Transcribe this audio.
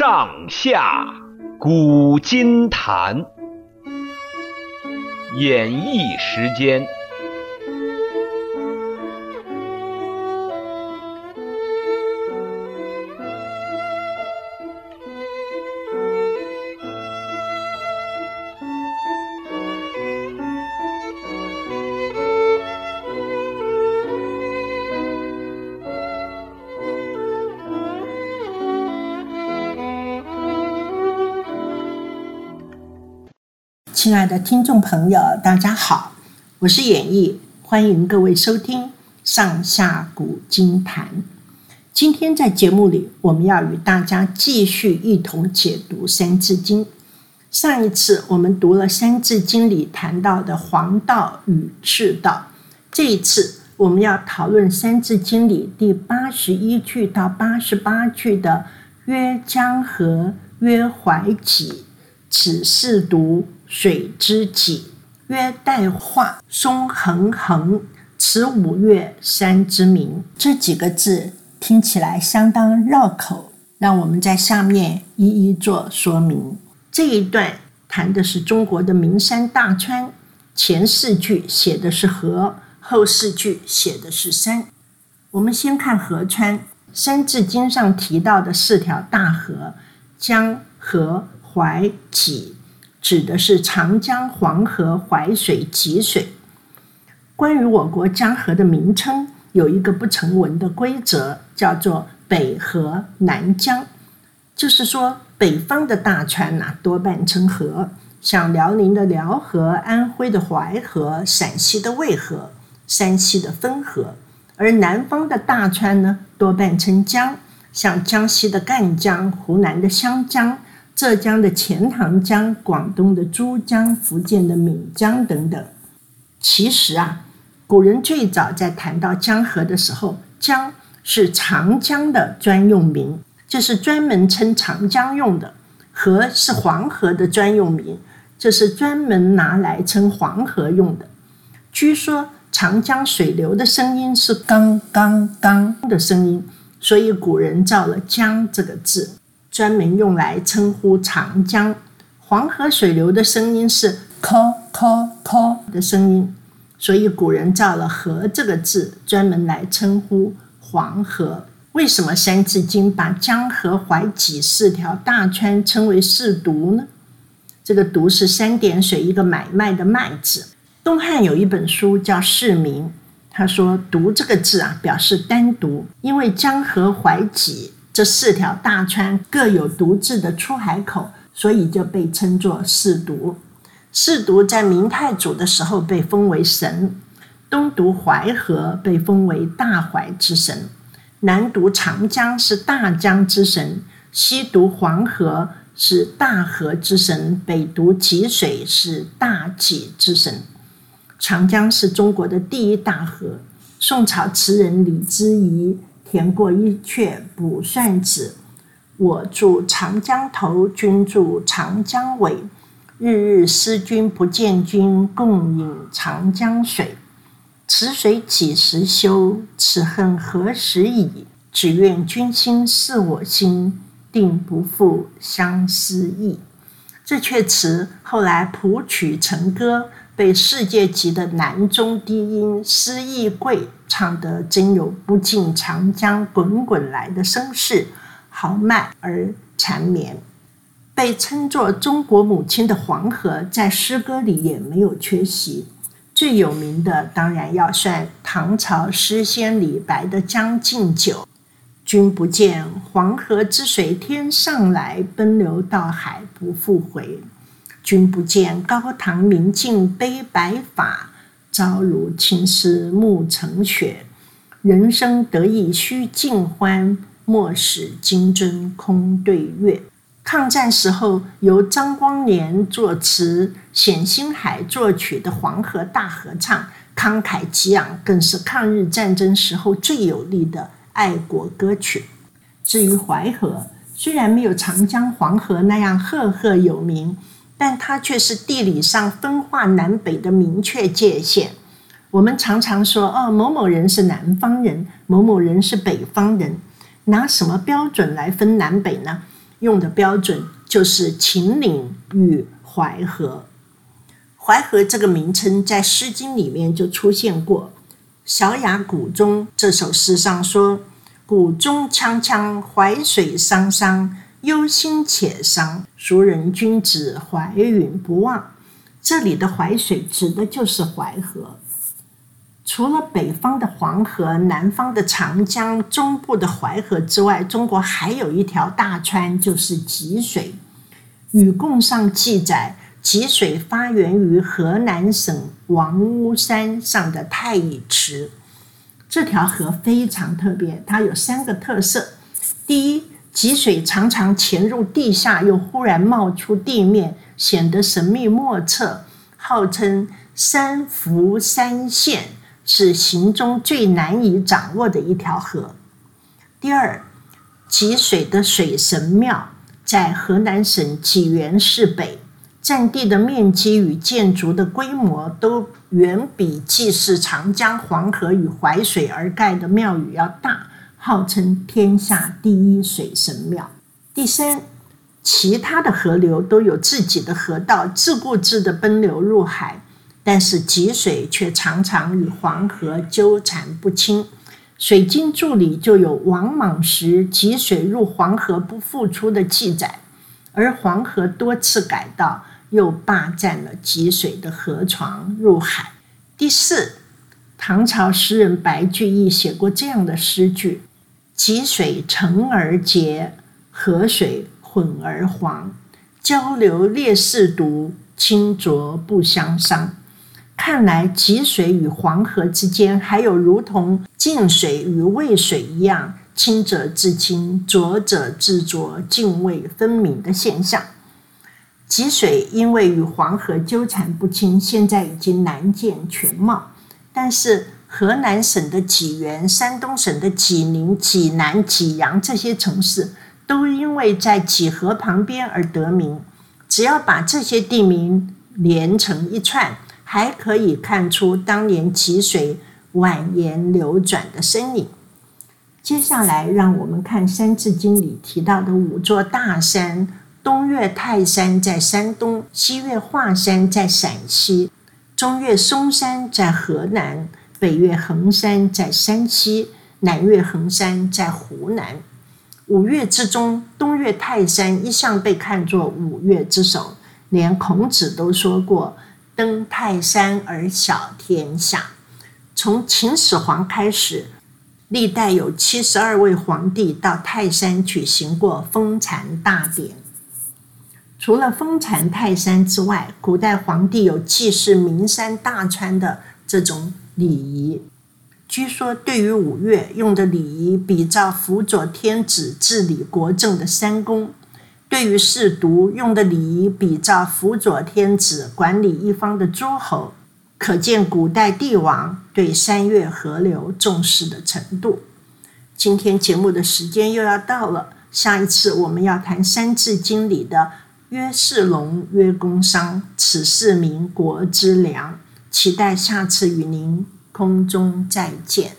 上下古今谈，演绎时间。亲爱的听众朋友，大家好，我是演绎，欢迎各位收听《上下古今谈》。今天在节目里，我们要与大家继续一同解读《三字经》。上一次我们读了《三字经》里谈到的黄道与赤道，这一次我们要讨论《三字经》里第八十一句到八十八句的“曰江河，曰淮济，此四犊。”水之济，曰岱化，松横横，此五岳山之名。这几个字听起来相当绕口，让我们在下面一一做说明。这一段谈的是中国的名山大川，前四句写的是河，后四句写的是山。我们先看河川，《三字经》上提到的四条大河：江河、淮、济。指的是长江、黄河、淮水、济水。关于我国江河的名称，有一个不成文的规则，叫做北河南江，就是说北方的大川呐、多半称河，像辽宁的辽河、安徽的淮河、陕西的渭河、山西的汾河；而南方的大川呢，多半称江，像江西的赣江、湖南的湘江。浙江的钱塘江、广东的珠江、福建的闽江等等。其实啊，古人最早在谈到江河的时候，江是长江的专用名，这是专门称长江用的；河是黄河的专用名，这是专门拿来称黄河用的。据说长江水流的声音是“刚刚刚”的声音，所以古人造了“江”这个字。专门用来称呼长江，黄河水流的声音是“抠抠抠”的声音，所以古人造了“河”这个字，专门来称呼黄河。为什么《三字经》把江河淮济四条大川称为四渎呢？这个“渎”是三点水一个买卖的“卖”字。东汉有一本书叫《释名》，他说“渎”这个字啊，表示单独，因为江河淮济。这四条大川各有独自的出海口，所以就被称作四渎。四渎在明太祖的时候被封为神，东犊淮河被封为大淮之神，南犊长江是大江之神，西犊黄河是大河之神，北犊济水是大济之神。长江是中国的第一大河。宋朝词人李之仪。填过一阙《卜算子》：“我住长江头，君住长江尾。日日思君不见君，共饮长江水。此水几时休？此恨何时已？只愿君心似我心，定不负相思意。”这阙词后来谱曲成歌。被世界级的男中低音施逸贵唱得真有“不尽长江滚滚来”的声势，豪迈而缠绵。被称作中国母亲的黄河，在诗歌里也没有缺席。最有名的当然要算唐朝诗仙李白的《将进酒》：“君不见黄河之水天上来，奔流到海不复回。”君不见高堂明镜悲白发，朝如青丝暮成雪。人生得意须尽欢，莫使金樽空对月。抗战时候由张光年作词、冼星海作曲的《黄河大合唱》，慷慨激昂，更是抗日战争时候最有力的爱国歌曲。至于淮河，虽然没有长江、黄河那样赫赫有名。但它却是地理上分化南北的明确界限。我们常常说，哦，某某人是南方人，某某人是北方人，拿什么标准来分南北呢？用的标准就是秦岭与淮河。淮河这个名称在《诗经》里面就出现过，《小雅·谷中》这首诗上说：“谷中锵锵，淮水汤汤，忧心且伤。孰人君子，怀允不忘。”这里的淮水指的就是淮河。除了北方的黄河、南方的长江、中部的淮河之外，中国还有一条大川，就是济水。禹贡上记载。济水发源于河南省王屋山上的太乙池。这条河非常特别，它有三个特色：第一，济水常常潜入地下，又忽然冒出地面，显得神秘莫测，号称“三伏三现”，是行中最难以掌握的一条河。第二，济水的水神庙在河南省济源市北。占地的面积与建筑的规模都远比祭祀长江、黄河与淮水而盖的庙宇要大，号称天下第一水神庙。第三，其他的河流都有自己的河道，自顾自地奔流入海，但是济水却常常与黄河纠缠不清。《水经注》里就有王莽时济水入黄河不复出的记载，而黄河多次改道。又霸占了济水的河床入海。第四，唐朝诗人白居易写过这样的诗句：“积水澄而洁，河水混而黄，交流烈士毒，清浊不相伤。”看来积水与黄河之间还有如同晋水与渭水一样，清者自清，浊者自浊，泾渭分明的现象。积水因为与黄河纠缠不清，现在已经难见全貌。但是河南省的济源、山东省的济宁、济南、济阳这些城市，都因为在济河旁边而得名。只要把这些地名连成一串，还可以看出当年济水蜿蜒流转的身影。接下来，让我们看《三字经》里提到的五座大山。东岳泰山在山东，西岳华山在陕西，中岳嵩山在河南，北岳衡山在山西，南岳衡山在湖南。五岳之中，东岳泰山一向被看作五岳之首，连孔子都说过“登泰山而小天下”。从秦始皇开始，历代有七十二位皇帝到泰山举行过封禅大典。除了封禅泰山之外，古代皇帝有祭祀名山大川的这种礼仪。据说，对于五岳用的礼仪，比照辅佐天子治理国政的三公；对于四犊用的礼仪，比照辅佐天子管理一方的诸侯。可见古代帝王对山岳河流重视的程度。今天节目的时间又要到了，下一次我们要谈《三字经》里的。曰士农，曰工商，此四民国之良。期待下次与您空中再见。